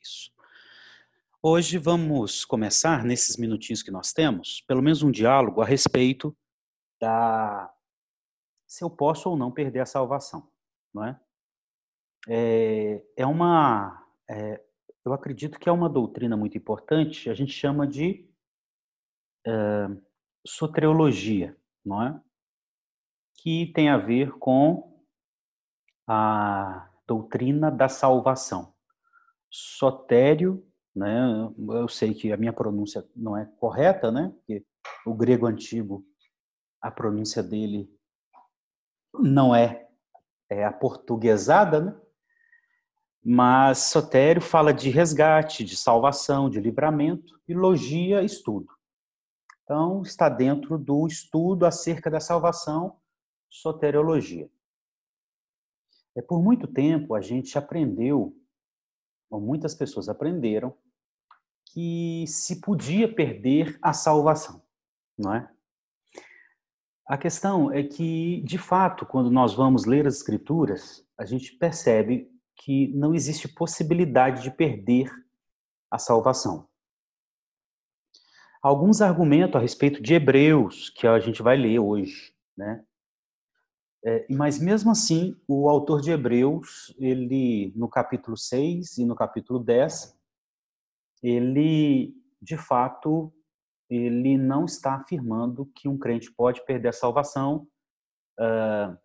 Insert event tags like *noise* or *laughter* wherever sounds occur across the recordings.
Isso. Hoje vamos começar, nesses minutinhos que nós temos, pelo menos um diálogo a respeito da se eu posso ou não perder a salvação, não é? É, é uma, é, eu acredito que é uma doutrina muito importante, a gente chama de é, soteriologia, não é? Que tem a ver com a doutrina da salvação. Sotério, né? Eu sei que a minha pronúncia não é correta, né? Porque o grego antigo, a pronúncia dele não é, é a portuguesada, né? Mas Sotério fala de resgate, de salvação, de livramento, e logia, estudo. Então, está dentro do estudo acerca da salvação, soteriologia. É, por muito tempo a gente aprendeu, muitas pessoas aprenderam, que se podia perder a salvação, não é? A questão é que, de fato, quando nós vamos ler as Escrituras, a gente percebe que não existe possibilidade de perder a salvação. Alguns argumentos a respeito de Hebreus, que a gente vai ler hoje, né? É, mas mesmo assim, o autor de Hebreus, ele no capítulo 6 e no capítulo 10, ele de fato ele não está afirmando que um crente pode perder a salvação uh,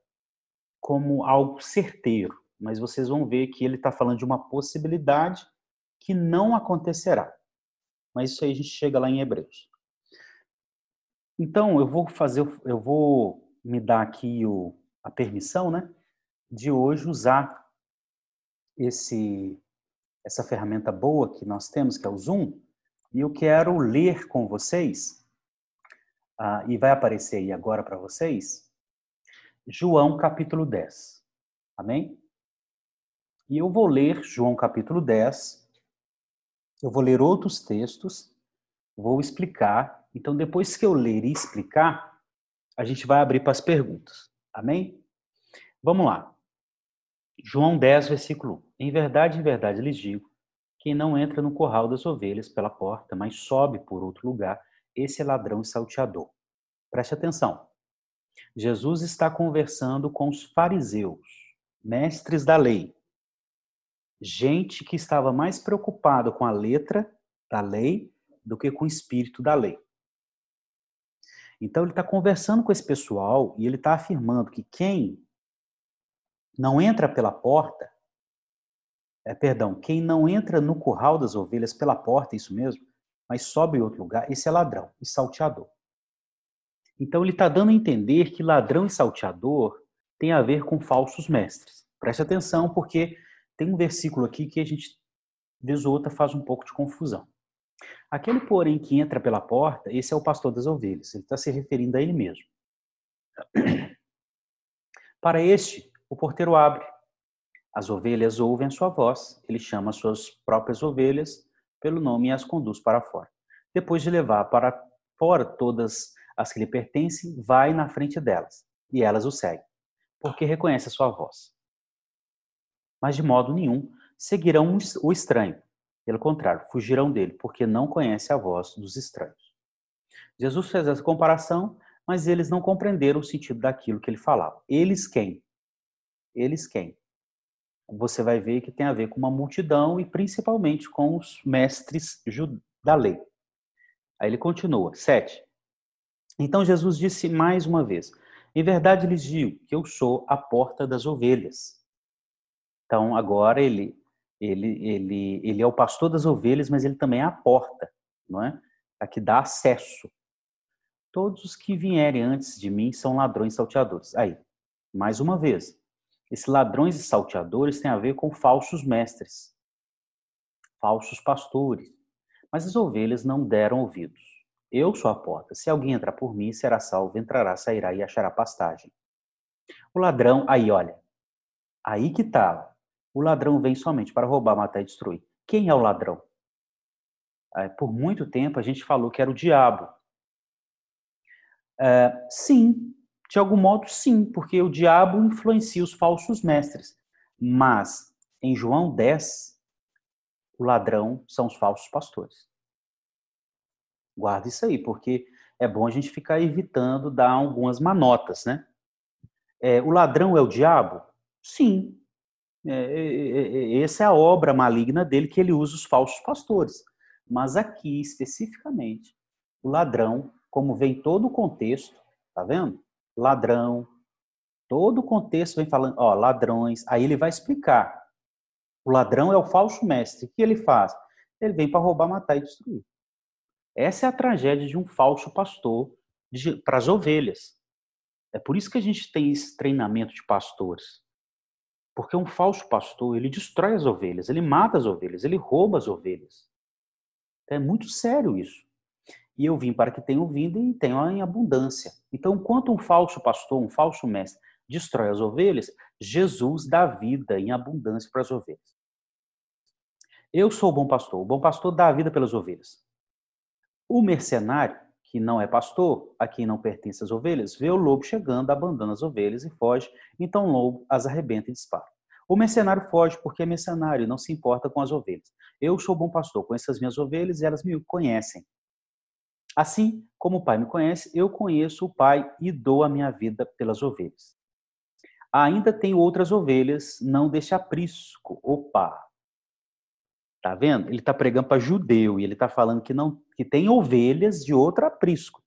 como algo certeiro, mas vocês vão ver que ele está falando de uma possibilidade que não acontecerá. Mas isso aí a gente chega lá em Hebreus. Então eu vou fazer, eu vou me dar aqui o, a permissão, né, de hoje usar esse essa ferramenta boa que nós temos, que é o Zoom, e eu quero ler com vocês, ah, e vai aparecer aí agora para vocês, João capítulo 10. Amém? E eu vou ler João capítulo 10, eu vou ler outros textos, vou explicar. Então, depois que eu ler e explicar, a gente vai abrir para as perguntas. Amém? Vamos lá. João 10, versículo 1. Em verdade, em verdade lhes digo: quem não entra no curral das ovelhas pela porta, mas sobe por outro lugar, esse é ladrão e salteador. Preste atenção. Jesus está conversando com os fariseus, mestres da lei. Gente que estava mais preocupada com a letra da lei do que com o espírito da lei. Então ele está conversando com esse pessoal e ele está afirmando que quem não entra pela porta, é, perdão, quem não entra no curral das ovelhas pela porta, isso mesmo, mas sobe em outro lugar, esse é ladrão e salteador. Então ele está dando a entender que ladrão e salteador tem a ver com falsos mestres. Preste atenção, porque tem um versículo aqui que a gente, vez ou outra, faz um pouco de confusão. Aquele, porém, que entra pela porta, esse é o pastor das ovelhas. Ele está se referindo a ele mesmo. *clears throat* Para este, o porteiro abre. As ovelhas ouvem a sua voz. Ele chama as suas próprias ovelhas pelo nome e as conduz para fora. Depois de levar para fora todas as que lhe pertencem, vai na frente delas. E elas o seguem, porque reconhece a sua voz. Mas de modo nenhum seguirão o estranho pelo contrário, fugirão dele, porque não conhece a voz dos estranhos. Jesus fez essa comparação, mas eles não compreenderam o sentido daquilo que ele falava. Eles quem? Eles quem? Você vai ver que tem a ver com uma multidão e principalmente com os mestres da lei. Aí ele continua, sete. Então Jesus disse mais uma vez: Em verdade lhes digo que eu sou a porta das ovelhas. Então agora ele ele, ele, ele é o pastor das ovelhas, mas ele também é a porta, não é? A que dá acesso. Todos os que vierem antes de mim são ladrões e salteadores. Aí, mais uma vez, esses ladrões e salteadores têm a ver com falsos mestres, falsos pastores. Mas as ovelhas não deram ouvidos. Eu sou a porta. Se alguém entrar por mim, será salvo, entrará, sairá e achará pastagem. O ladrão, aí olha, aí que tá, o ladrão vem somente para roubar, matar e destruir. Quem é o ladrão? Por muito tempo a gente falou que era o diabo. É, sim, de algum modo sim, porque o diabo influencia os falsos mestres. Mas em João 10, o ladrão são os falsos pastores. Guarda isso aí, porque é bom a gente ficar evitando dar algumas manotas, né? É, o ladrão é o diabo? Sim. É, é, é, essa é a obra maligna dele que ele usa os falsos pastores. Mas aqui, especificamente, o ladrão, como vem todo o contexto, tá vendo? Ladrão, todo o contexto vem falando, ó, ladrões. Aí ele vai explicar. O ladrão é o falso mestre. O que ele faz? Ele vem para roubar, matar e destruir. Essa é a tragédia de um falso pastor para as ovelhas. É por isso que a gente tem esse treinamento de pastores. Porque um falso pastor, ele destrói as ovelhas, ele mata as ovelhas, ele rouba as ovelhas. É muito sério isso. E eu vim para que tenham vida e tenham em abundância. Então, enquanto um falso pastor, um falso mestre, destrói as ovelhas, Jesus dá vida em abundância para as ovelhas. Eu sou o bom pastor. O bom pastor dá a vida pelas ovelhas. O mercenário, que não é pastor, a quem não pertence as ovelhas, vê o lobo chegando, abandona as ovelhas e foge, então o lobo as arrebenta e dispara. O mercenário foge porque é mercenário e não se importa com as ovelhas. Eu sou bom pastor, conheço as minhas ovelhas e elas me conhecem. Assim como o Pai me conhece, eu conheço o Pai e dou a minha vida pelas ovelhas. Ainda tenho outras ovelhas, não deixe aprisco. Opa, Tá vendo? Ele está pregando para judeu e ele está falando que não que tem ovelhas de outro aprisco,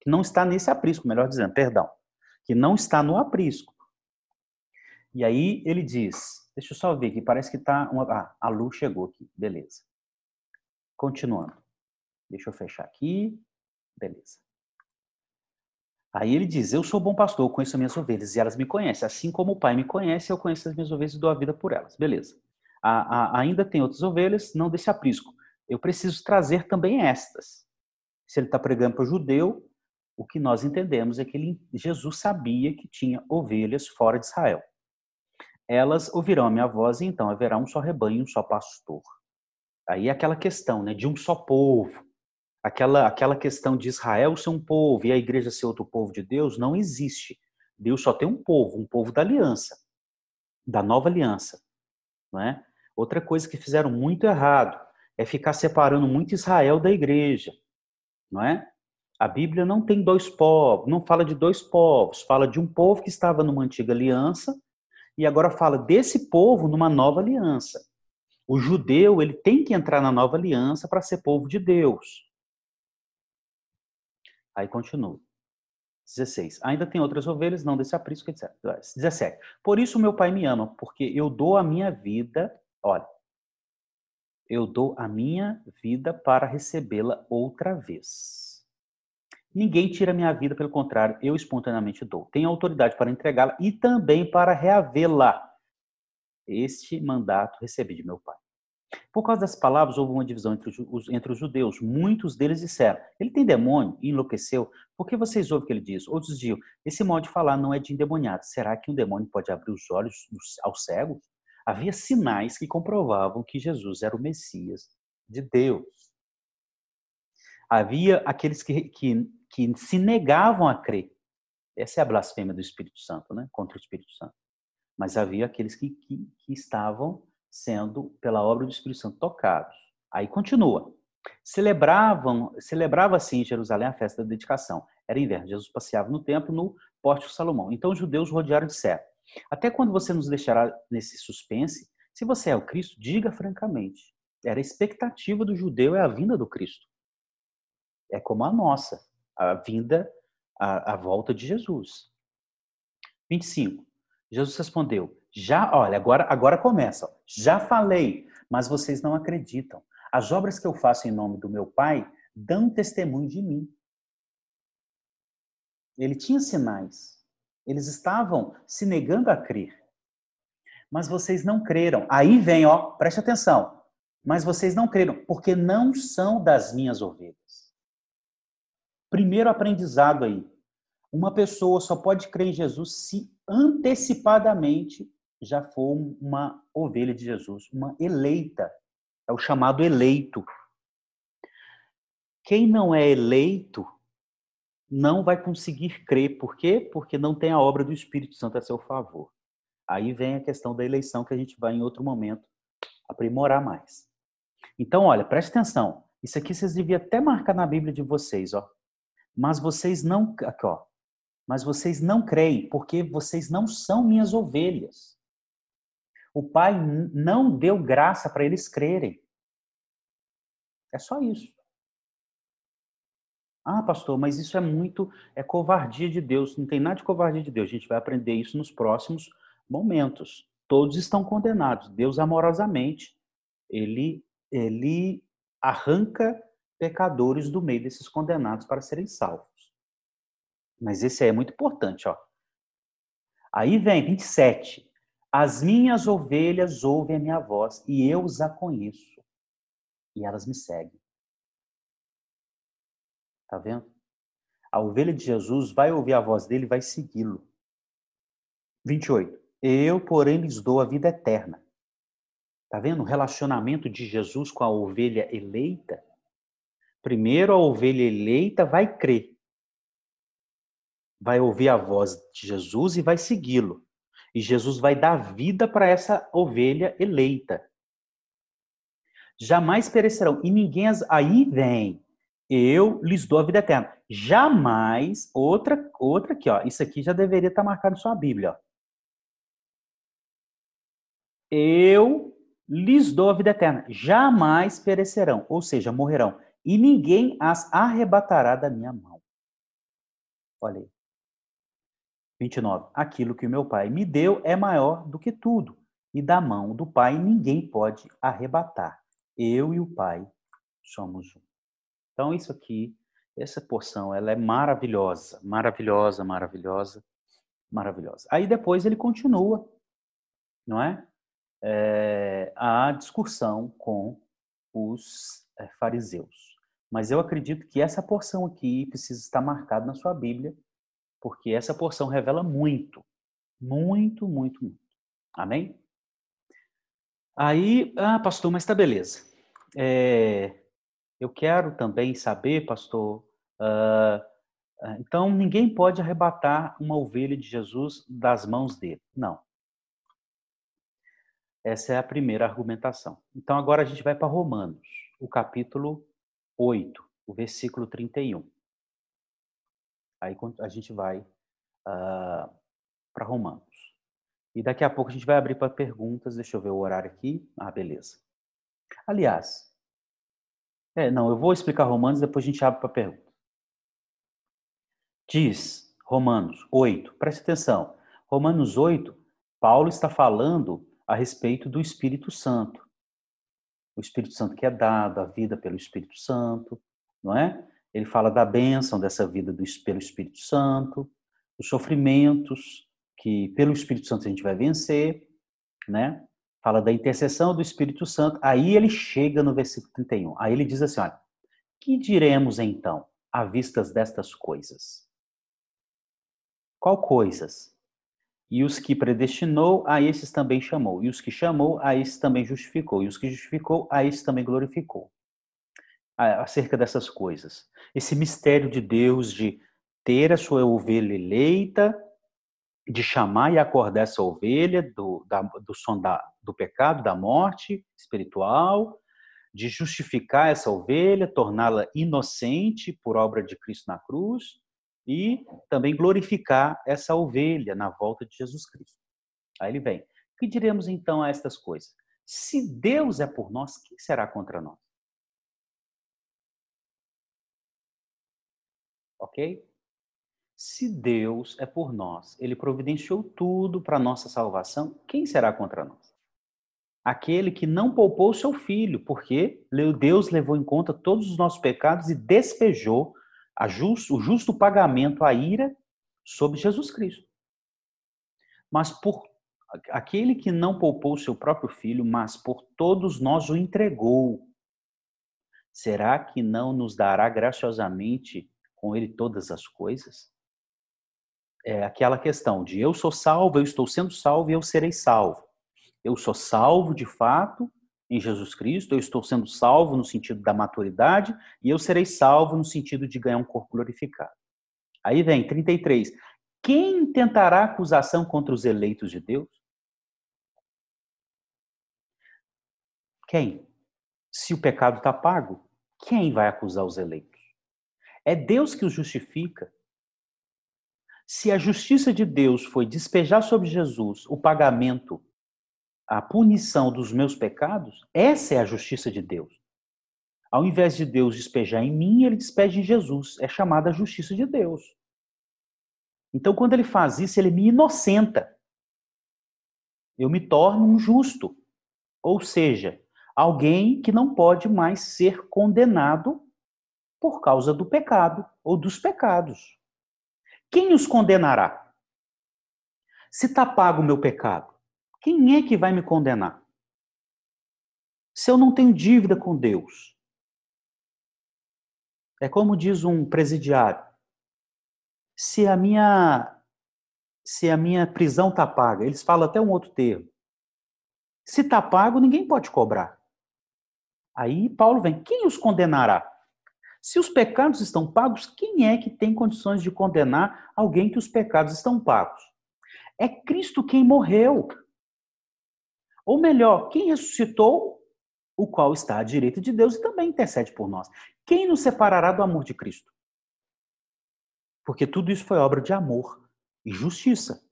que não está nesse aprisco, melhor dizendo, perdão, que não está no aprisco. E aí ele diz, deixa eu só ver aqui, parece que está uma, ah, a luz chegou aqui, beleza. Continuando. Deixa eu fechar aqui, beleza. Aí ele diz: Eu sou bom pastor, eu conheço as minhas ovelhas e elas me conhecem. Assim como o Pai me conhece, eu conheço as minhas ovelhas e dou a vida por elas. Beleza a, a, ainda tem outras ovelhas, não desse aprisco. Eu preciso trazer também estas. Se ele está pregando para o judeu, o que nós entendemos é que ele, Jesus sabia que tinha ovelhas fora de Israel. Elas ouvirão a minha voz e então haverá um só rebanho, um só pastor. Aí é aquela questão né, de um só povo. Aquela, aquela questão de Israel ser um povo e a igreja ser outro povo de Deus não existe. Deus só tem um povo, um povo da aliança, da nova aliança. Não é? Outra coisa que fizeram muito errado é ficar separando muito Israel da igreja, não é? A Bíblia não tem dois povos, não fala de dois povos, fala de um povo que estava numa antiga aliança e agora fala desse povo numa nova aliança. O judeu, ele tem que entrar na nova aliança para ser povo de Deus. Aí continua. 16. Ainda tem outras ovelhas, não desse aprisco, etc. 17. Por isso meu pai me ama, porque eu dou a minha vida Olha, eu dou a minha vida para recebê-la outra vez. Ninguém tira minha vida, pelo contrário, eu espontaneamente dou. Tenho autoridade para entregá-la e também para reavê-la. Este mandato recebi de meu pai. Por causa das palavras, houve uma divisão entre os, entre os judeus. Muitos deles disseram: Ele tem demônio e enlouqueceu. Por que vocês ouvem o que ele diz? Outros diziam: Esse modo de falar não é de endemoniado. Será que um demônio pode abrir os olhos aos cegos? Havia sinais que comprovavam que Jesus era o Messias de Deus. Havia aqueles que, que, que se negavam a crer. Essa é a blasfêmia do Espírito Santo, né? contra o Espírito Santo. Mas havia aqueles que, que, que estavam sendo, pela obra do Espírito Santo, tocados. Aí continua. Celebravam, celebrava-se em Jerusalém a festa da dedicação. Era inverno. Jesus passeava no templo, no Pórtico Salomão. Então os judeus rodearam de disseram, até quando você nos deixará nesse suspense? Se você é o Cristo, diga francamente. Era a expectativa do judeu é a vinda do Cristo. É como a nossa, a vinda, a, a volta de Jesus. 25. Jesus respondeu: Já, olha, agora, agora começa. Já falei, mas vocês não acreditam. As obras que eu faço em nome do meu Pai dão testemunho de mim. Ele tinha sinais. Eles estavam se negando a crer. Mas vocês não creram. Aí vem, ó, preste atenção. Mas vocês não creram, porque não são das minhas ovelhas. Primeiro aprendizado aí. Uma pessoa só pode crer em Jesus se antecipadamente já for uma ovelha de Jesus, uma eleita. É o chamado eleito. Quem não é eleito não vai conseguir crer. Por quê? Porque não tem a obra do Espírito Santo a seu favor. Aí vem a questão da eleição que a gente vai em outro momento aprimorar mais. Então, olha, preste atenção. Isso aqui vocês deviam até marcar na Bíblia de vocês, ó. Mas vocês não, aqui, ó. Mas vocês não creem, porque vocês não são minhas ovelhas. O Pai não deu graça para eles crerem. É só isso. Ah, pastor, mas isso é muito é covardia de Deus. Não tem nada de covardia de Deus. A gente vai aprender isso nos próximos momentos. Todos estão condenados. Deus amorosamente ele ele arranca pecadores do meio desses condenados para serem salvos. Mas esse aí é muito importante, ó. Aí vem 27. As minhas ovelhas ouvem a minha voz e eu os a conheço. E elas me seguem. Tá vendo? A ovelha de Jesus vai ouvir a voz dele vai segui-lo. 28. Eu, porém, lhes dou a vida eterna. Tá vendo o relacionamento de Jesus com a ovelha eleita? Primeiro, a ovelha eleita vai crer. Vai ouvir a voz de Jesus e vai segui-lo. E Jesus vai dar vida para essa ovelha eleita. Jamais perecerão. E ninguém as. Aí vem. Eu lhes dou a vida eterna. Jamais. Outra, outra aqui, ó. Isso aqui já deveria estar marcado na sua Bíblia, ó. Eu lhes dou a vida eterna. Jamais perecerão. Ou seja, morrerão. E ninguém as arrebatará da minha mão. Olha aí. 29. Aquilo que o meu Pai me deu é maior do que tudo, e da mão do Pai ninguém pode arrebatar. Eu e o Pai somos um. Então, isso aqui, essa porção, ela é maravilhosa, maravilhosa, maravilhosa, maravilhosa. Aí depois ele continua, não é? é a discussão com os é, fariseus. Mas eu acredito que essa porção aqui precisa estar marcada na sua Bíblia, porque essa porção revela muito, muito, muito, muito. Amém? Aí, ah, pastor, mas tá beleza. É, eu quero também saber, pastor, uh, então ninguém pode arrebatar uma ovelha de Jesus das mãos dele. Não. Essa é a primeira argumentação. Então agora a gente vai para Romanos, o capítulo 8, o versículo 31. Aí a gente vai uh, para Romanos. E daqui a pouco a gente vai abrir para perguntas. Deixa eu ver o horário aqui. Ah, beleza. Aliás, é, não, eu vou explicar Romanos, depois a gente abre para perguntas. Diz Romanos 8, preste atenção. Romanos 8, Paulo está falando a respeito do Espírito Santo. O Espírito Santo que é dado, a vida pelo Espírito Santo, não é? Ele fala da bênção dessa vida do, pelo Espírito Santo, os sofrimentos que pelo Espírito Santo a gente vai vencer, né? Fala da intercessão do Espírito Santo. Aí ele chega no versículo 31. Aí ele diz assim, olha, que diremos então à vistas destas coisas? Qual coisas? E os que predestinou, a esses também chamou. E os que chamou, a esses também justificou. E os que justificou, a esses também glorificou acerca dessas coisas. Esse mistério de Deus de ter a sua ovelha eleita, de chamar e acordar essa ovelha do, da, do som da, do pecado, da morte espiritual, de justificar essa ovelha, torná-la inocente por obra de Cristo na cruz e também glorificar essa ovelha na volta de Jesus Cristo. Aí ele vem. Que diremos então a estas coisas? Se Deus é por nós, quem será contra nós? ok? Se Deus é por nós, ele providenciou tudo para nossa salvação, quem será contra nós? Aquele que não poupou seu filho, porque Deus levou em conta todos os nossos pecados e despejou o justo pagamento, a ira, sobre Jesus Cristo. Mas por aquele que não poupou seu próprio filho, mas por todos nós o entregou, será que não nos dará graciosamente com ele todas as coisas? É aquela questão de eu sou salvo, eu estou sendo salvo e eu serei salvo. Eu sou salvo de fato em Jesus Cristo, eu estou sendo salvo no sentido da maturidade e eu serei salvo no sentido de ganhar um corpo glorificado. Aí vem 33. Quem tentará acusação contra os eleitos de Deus? Quem? se o pecado está pago, quem vai acusar os eleitos? É Deus que os justifica. Se a justiça de Deus foi despejar sobre Jesus o pagamento, a punição dos meus pecados, essa é a justiça de Deus. Ao invés de Deus despejar em mim, ele despeja em Jesus. É chamada a justiça de Deus. Então, quando ele faz isso, ele me inocenta. Eu me torno um justo. Ou seja, alguém que não pode mais ser condenado por causa do pecado ou dos pecados. Quem os condenará? Se está pago o meu pecado, quem é que vai me condenar? Se eu não tenho dívida com Deus. É como diz um presidiário: se a minha se a minha prisão está paga, eles falam até um outro termo. Se está pago, ninguém pode cobrar. Aí Paulo vem: quem os condenará? Se os pecados estão pagos, quem é que tem condições de condenar alguém que os pecados estão pagos? É Cristo quem morreu. Ou melhor, quem ressuscitou, o qual está à direita de Deus e também intercede por nós. Quem nos separará do amor de Cristo? Porque tudo isso foi obra de amor e justiça.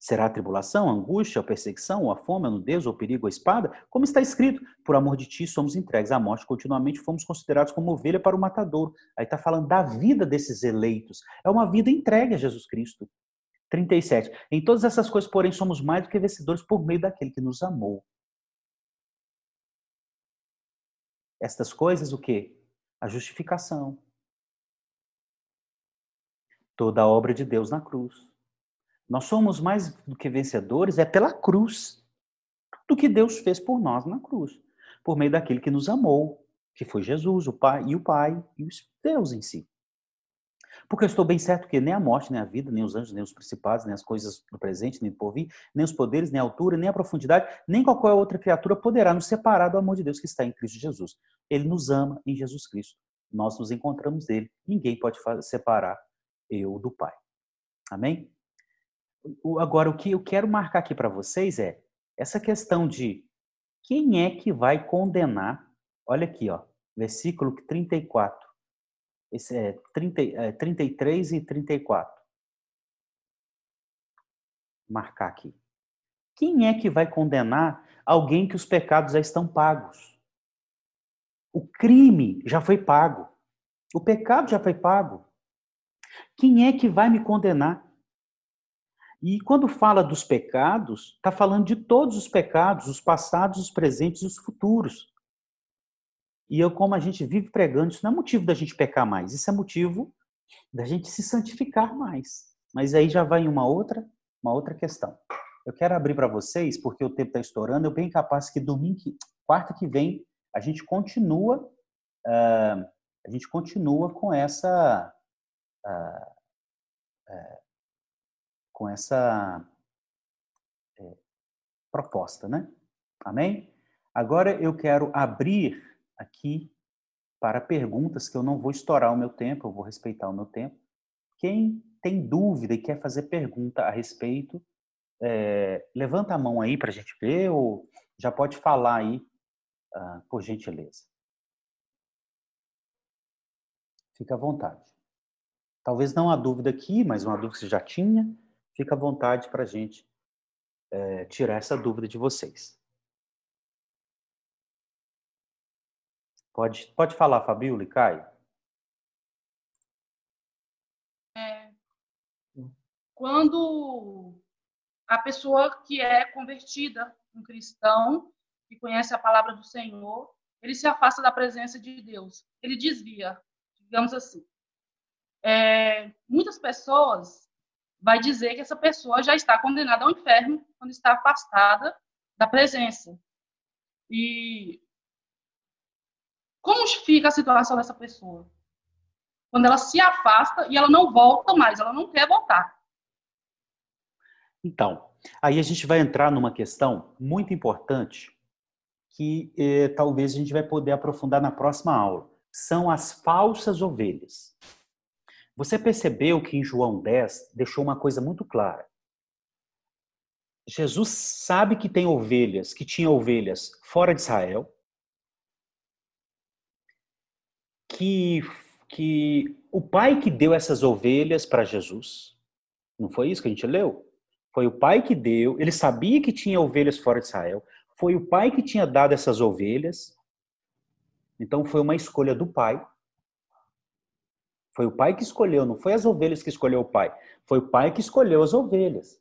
Será a tribulação, a angústia, a perseguição, a fome, a nudez, o perigo, a espada? Como está escrito, por amor de ti somos entregues à morte, continuamente fomos considerados como ovelha para o matador. Aí está falando da vida desses eleitos. É uma vida entregue a Jesus Cristo. 37. Em todas essas coisas, porém, somos mais do que vencedores por meio daquele que nos amou. Estas coisas, o quê? A justificação. Toda a obra de Deus na cruz nós somos mais do que vencedores é pela cruz. Do que Deus fez por nós na cruz. Por meio daquele que nos amou, que foi Jesus, o Pai e o Pai e o Deus em si. Porque eu estou bem certo que nem a morte, nem a vida, nem os anjos, nem os principados, nem as coisas do presente, nem do porvir, nem os poderes, nem a altura, nem a profundidade, nem qualquer outra criatura poderá nos separar do amor de Deus que está em Cristo Jesus. Ele nos ama em Jesus Cristo. Nós nos encontramos dele. Ninguém pode separar eu do Pai. Amém? Agora, o que eu quero marcar aqui para vocês é essa questão de quem é que vai condenar. Olha aqui, ó, versículo 34. Esse é, 30, é 33 e 34. Marcar aqui. Quem é que vai condenar alguém que os pecados já estão pagos? O crime já foi pago. O pecado já foi pago. Quem é que vai me condenar? E quando fala dos pecados, está falando de todos os pecados, os passados, os presentes e os futuros. E eu, como a gente vive pregando, isso não é motivo da gente pecar mais, isso é motivo da gente se santificar mais. Mas aí já vai uma outra, uma outra questão. Eu quero abrir para vocês, porque o tempo está estourando, eu bem capaz que domingo, quarta que vem, a gente continua, uh, a gente continua com essa uh, uh, com essa é, proposta, né? Amém? Agora eu quero abrir aqui para perguntas que eu não vou estourar o meu tempo, eu vou respeitar o meu tempo. Quem tem dúvida e quer fazer pergunta a respeito, é, levanta a mão aí para a gente ver ou já pode falar aí, uh, por gentileza. Fica à vontade. Talvez não há dúvida aqui, mas uma dúvida que você já tinha fica à vontade para a gente é, tirar essa dúvida de vocês. Pode, pode falar, Fabiola e Caio. É, quando a pessoa que é convertida, um cristão, que conhece a palavra do Senhor, ele se afasta da presença de Deus, ele desvia, digamos assim. É, muitas pessoas vai dizer que essa pessoa já está condenada ao inferno quando está afastada da presença. E como fica a situação dessa pessoa? Quando ela se afasta e ela não volta mais, ela não quer voltar. Então, aí a gente vai entrar numa questão muito importante que eh, talvez a gente vai poder aprofundar na próxima aula. São as falsas ovelhas. Você percebeu que em João 10 deixou uma coisa muito clara. Jesus sabe que tem ovelhas, que tinha ovelhas fora de Israel, que, que o pai que deu essas ovelhas para Jesus, não foi isso que a gente leu? Foi o pai que deu, ele sabia que tinha ovelhas fora de Israel, foi o pai que tinha dado essas ovelhas, então foi uma escolha do pai. Foi o pai que escolheu, não foi as ovelhas que escolheu o pai, foi o pai que escolheu as ovelhas.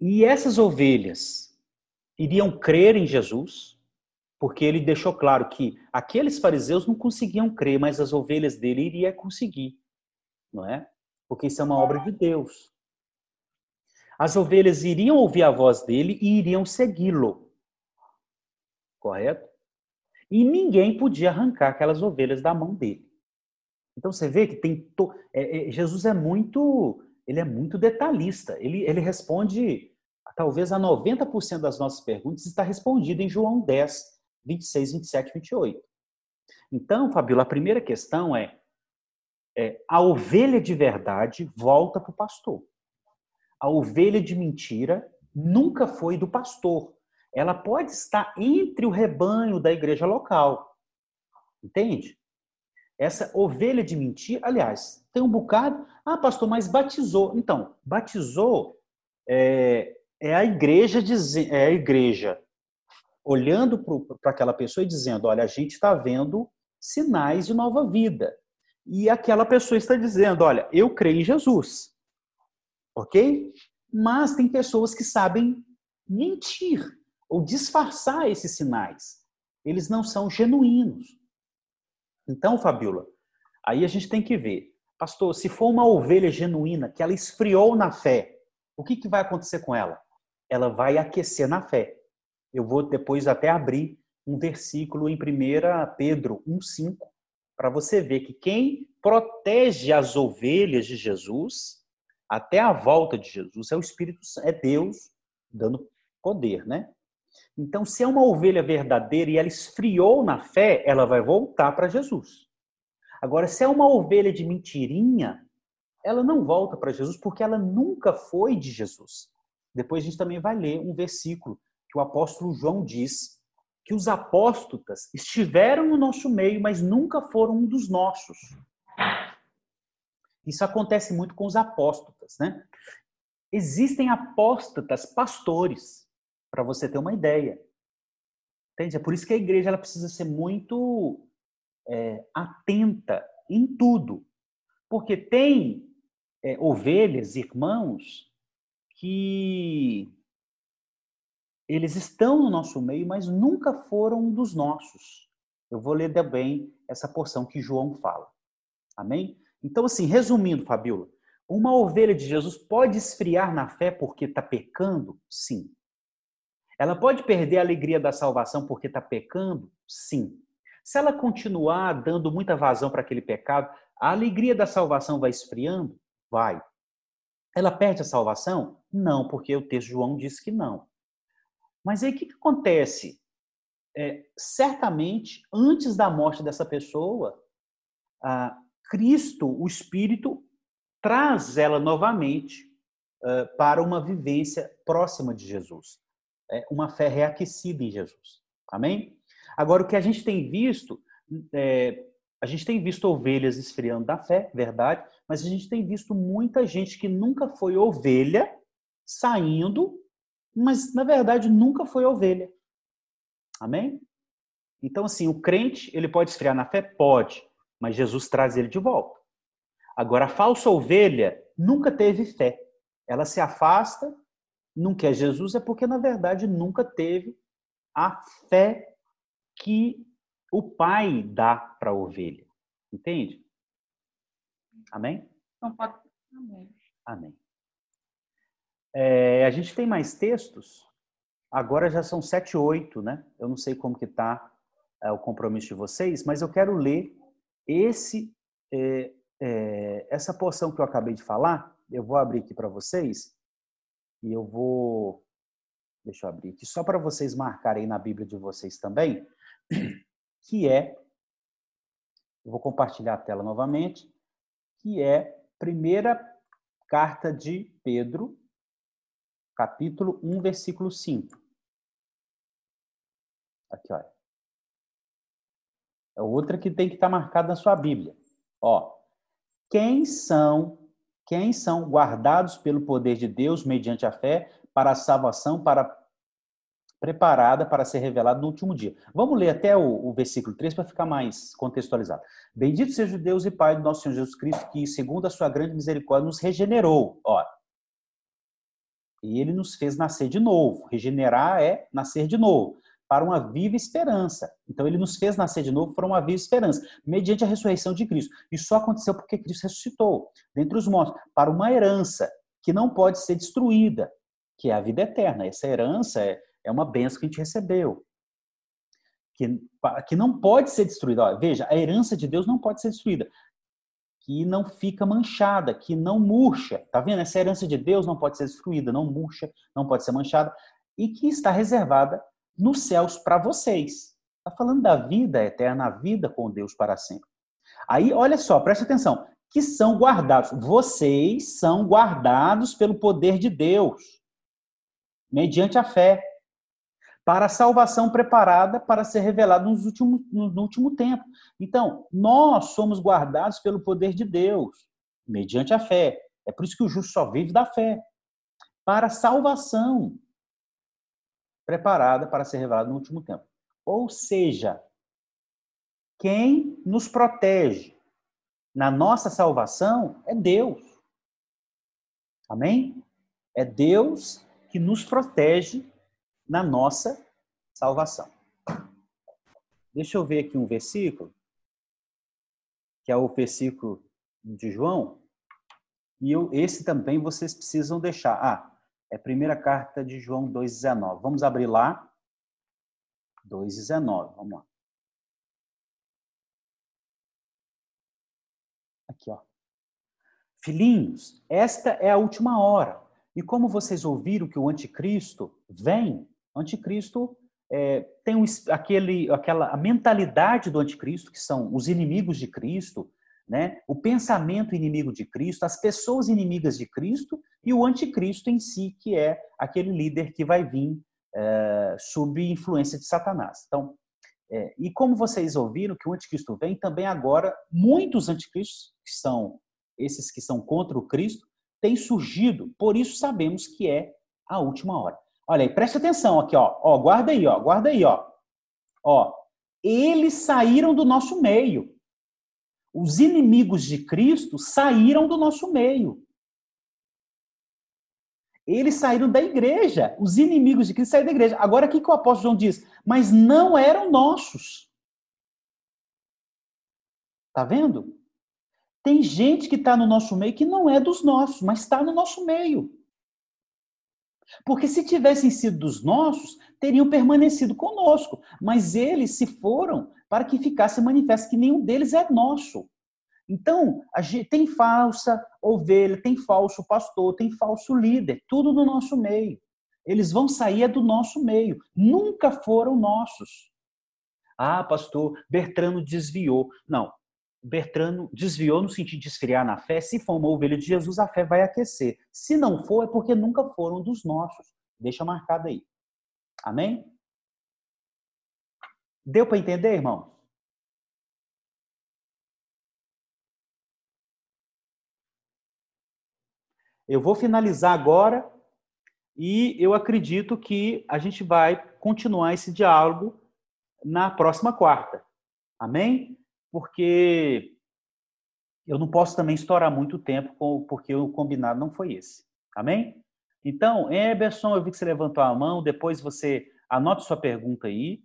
E essas ovelhas iriam crer em Jesus, porque ele deixou claro que aqueles fariseus não conseguiam crer, mas as ovelhas dele iriam conseguir, não é? Porque isso é uma obra de Deus. As ovelhas iriam ouvir a voz dele e iriam segui-lo. Correto? E ninguém podia arrancar aquelas ovelhas da mão dele. Então você vê que tem to... é, é, Jesus é muito ele é muito detalhista. Ele, ele responde talvez a 90% das nossas perguntas está respondido em João 10, 26, 27, 28. Então, Fabíola, a primeira questão é, é a ovelha de verdade volta para o pastor. A ovelha de mentira nunca foi do pastor. Ela pode estar entre o rebanho da igreja local. Entende? Essa ovelha de mentira, aliás, tem um bocado. Ah, pastor, mas batizou. Então, batizou é, é a igreja é a igreja olhando para aquela pessoa e dizendo: olha, a gente está vendo sinais de nova vida. E aquela pessoa está dizendo: olha, eu creio em Jesus. Ok? Mas tem pessoas que sabem mentir ou disfarçar esses sinais. Eles não são genuínos. Então, Fabiola, aí a gente tem que ver. Pastor, se for uma ovelha genuína, que ela esfriou na fé, o que, que vai acontecer com ela? Ela vai aquecer na fé. Eu vou depois até abrir um versículo em 1 Pedro 1,5, para você ver que quem protege as ovelhas de Jesus até a volta de Jesus é o Espírito é Deus dando poder, né? Então, se é uma ovelha verdadeira e ela esfriou na fé, ela vai voltar para Jesus. Agora, se é uma ovelha de mentirinha, ela não volta para Jesus porque ela nunca foi de Jesus. Depois a gente também vai ler um versículo que o apóstolo João diz que os apóstotas estiveram no nosso meio, mas nunca foram um dos nossos. Isso acontece muito com os apóstotas, né? Existem apóstatas pastores para você ter uma ideia. Entende? É por isso que a igreja ela precisa ser muito é, atenta em tudo. Porque tem é, ovelhas, irmãos, que eles estão no nosso meio, mas nunca foram um dos nossos. Eu vou ler bem essa porção que João fala. Amém? Então, assim, resumindo, Fabíola, uma ovelha de Jesus pode esfriar na fé porque está pecando? Sim. Ela pode perder a alegria da salvação porque está pecando? Sim. Se ela continuar dando muita vazão para aquele pecado, a alegria da salvação vai esfriando? Vai. Ela perde a salvação? Não, porque o texto de João diz que não. Mas aí o que, que acontece? É, certamente, antes da morte dessa pessoa, Cristo, o Espírito, traz ela novamente para uma vivência próxima de Jesus uma fé reaquecida em Jesus. Amém? Agora, o que a gente tem visto, é, a gente tem visto ovelhas esfriando da fé, verdade, mas a gente tem visto muita gente que nunca foi ovelha saindo, mas na verdade nunca foi ovelha. Amém? Então, assim, o crente, ele pode esfriar na fé? Pode, mas Jesus traz ele de volta. Agora, a falsa ovelha nunca teve fé. Ela se afasta não quer Jesus é porque, na verdade, nunca teve a fé que o pai dá para a ovelha. Entende? Amém? Então, pode... Amém. Amém. É, a gente tem mais textos. Agora já são sete, oito, né? Eu não sei como que está é, o compromisso de vocês, mas eu quero ler esse é, é essa porção que eu acabei de falar. Eu vou abrir aqui para vocês e eu vou. Deixa eu abrir aqui, só para vocês marcarem na Bíblia de vocês também, *clears throat* que é. Eu vou compartilhar a tela novamente, que é primeira carta de Pedro, capítulo 1, versículo 5. Aqui, olha. É outra que tem que estar marcada na sua Bíblia. Ó, quem são, quem são guardados pelo poder de Deus mediante a fé para a salvação, para preparada para ser revelada no último dia. Vamos ler até o, o versículo 3 para ficar mais contextualizado. Bendito seja o Deus e Pai do nosso Senhor Jesus Cristo, que, segundo a sua grande misericórdia, nos regenerou. Ora, e ele nos fez nascer de novo. Regenerar é nascer de novo, para uma viva esperança. Então, ele nos fez nascer de novo para uma viva esperança, mediante a ressurreição de Cristo. Isso só aconteceu porque Cristo ressuscitou, dentre os mortos, para uma herança que não pode ser destruída, que é a vida eterna. Essa herança é, é uma benção que a gente recebeu. Que, que não pode ser destruída. Olha, veja, a herança de Deus não pode ser destruída que não fica manchada, que não murcha. Tá vendo? Essa herança de Deus não pode ser destruída, não murcha, não pode ser manchada e que está reservada nos céus para vocês. Está falando da vida eterna, a vida com Deus para sempre. Aí, olha só, preste atenção, que são guardados. Vocês são guardados pelo poder de Deus, mediante a fé para a salvação preparada para ser revelada nos últimos, no, no último tempo. Então, nós somos guardados pelo poder de Deus, mediante a fé. É por isso que o justo só vive da fé. Para a salvação preparada para ser revelada no último tempo. Ou seja, quem nos protege na nossa salvação é Deus. Amém? É Deus que nos protege na nossa salvação. Deixa eu ver aqui um versículo, que é o versículo de João, e eu, esse também vocês precisam deixar. Ah, é a primeira carta de João 2,19. Vamos abrir lá. 2,19, vamos lá. Aqui, ó. Filhinhos, esta é a última hora. E como vocês ouviram que o anticristo vem, anticristo é, tem um, aquele, aquela a mentalidade do anticristo, que são os inimigos de Cristo, né? o pensamento inimigo de Cristo, as pessoas inimigas de Cristo e o anticristo em si, que é aquele líder que vai vir é, sob influência de Satanás. Então, é, e como vocês ouviram que o anticristo vem, também agora muitos anticristos, que são esses que são contra o Cristo, têm surgido, por isso sabemos que é a última hora. Olha aí, preste atenção aqui, ó. Ó, guarda aí, ó. Guarda aí, ó. Ó, eles saíram do nosso meio. Os inimigos de Cristo saíram do nosso meio. Eles saíram da igreja. Os inimigos de Cristo saíram da igreja. Agora, o que, o apóstolo João diz? Mas não eram nossos. Tá vendo? Tem gente que está no nosso meio que não é dos nossos, mas está no nosso meio. Porque se tivessem sido dos nossos, teriam permanecido conosco. Mas eles se foram para que ficasse manifesto que nenhum deles é nosso. Então, gente, tem falsa ovelha, tem falso pastor, tem falso líder, tudo no nosso meio. Eles vão sair é do nosso meio, nunca foram nossos. Ah, pastor, Bertrano desviou. Não, Bertrano desviou no sentido de esfriar na fé. Se for uma ovelha de Jesus, a fé vai aquecer. Se não for, é porque nunca foram dos nossos. Deixa marcado aí. Amém? Deu para entender, irmão? Eu vou finalizar agora e eu acredito que a gente vai continuar esse diálogo na próxima quarta. Amém? porque eu não posso também estourar muito tempo, porque o combinado não foi esse. Amém? Então, Eberson, eu vi que você levantou a mão, depois você anota sua pergunta aí,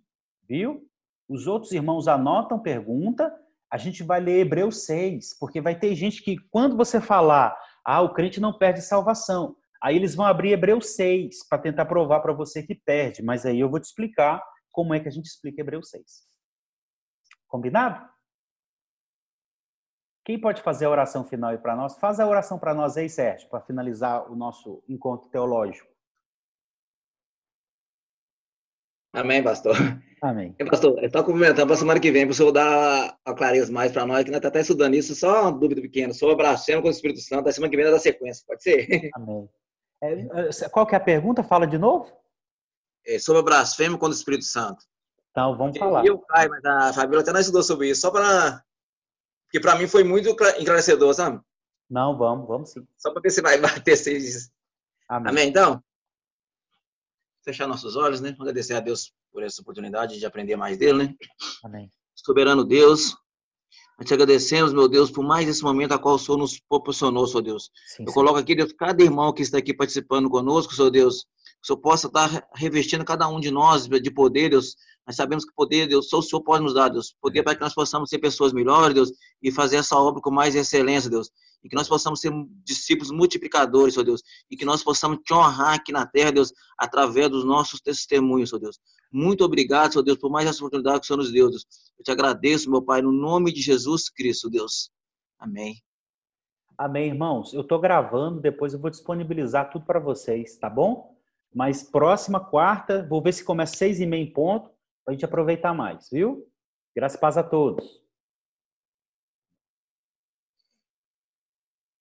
viu? Os outros irmãos anotam pergunta, a gente vai ler Hebreus 6, porque vai ter gente que, quando você falar, ah, o crente não perde salvação, aí eles vão abrir Hebreus 6 para tentar provar para você que perde, mas aí eu vou te explicar como é que a gente explica Hebreus 6. Combinado? Quem pode fazer a oração final aí para nós? Faz a oração para nós aí, Sérgio, para finalizar o nosso encontro teológico. Amém, pastor. Amém. E, pastor, estou cumprimentando para a semana que vem, para o senhor dar a clareza mais para nós, que nós estamos até estudando isso, só uma dúvida pequena, sobre blasfema com o Espírito Santo, a semana que vem da sequência, pode ser? Amém. É, qual que é a pergunta? Fala de novo. É sobre a blasfêmia contra o Espírito Santo. Então, vamos falar. Eu, Caio, mas a Fabíola até não estudou sobre isso, só para. Porque para mim foi muito enclarecedor, sabe? Não, vamos, vamos sim. Só para ver se vai *laughs* bater seis. Amém. Amém. Então, fechar nossos olhos, né? Agradecer a Deus por essa oportunidade de aprender mais dele, né? Amém. Soberano Deus, nós te agradecemos, meu Deus, por mais esse momento a qual o Senhor nos proporcionou, Senhor Deus. Sim, Eu coloco aqui, Deus, cada irmão que está aqui participando conosco, Senhor Deus, que o Senhor possa estar revestindo cada um de nós de poder, Deus. Nós sabemos que poder, Deus, só o Senhor pode nos dar, Deus. Poder para que nós possamos ser pessoas melhores, Deus, e fazer essa obra com mais excelência, Deus e que nós possamos ser discípulos multiplicadores, ó Deus, e que nós possamos te honrar aqui na terra, Deus, através dos nossos testemunhos, ó Deus. Muito obrigado, ó Deus, por mais essa oportunidade que o Senhor nos deu, Deus. Eu te agradeço, meu Pai, no nome de Jesus Cristo, Deus. Amém. Amém, irmãos. Eu estou gravando, depois eu vou disponibilizar tudo para vocês, tá bom? Mas próxima quarta, vou ver se começa seis e meia em ponto, para a gente aproveitar mais, viu? Graças a todos.